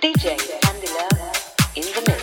DJ Candela in the mix.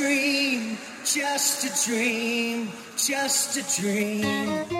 dream, just a dream, just a dream.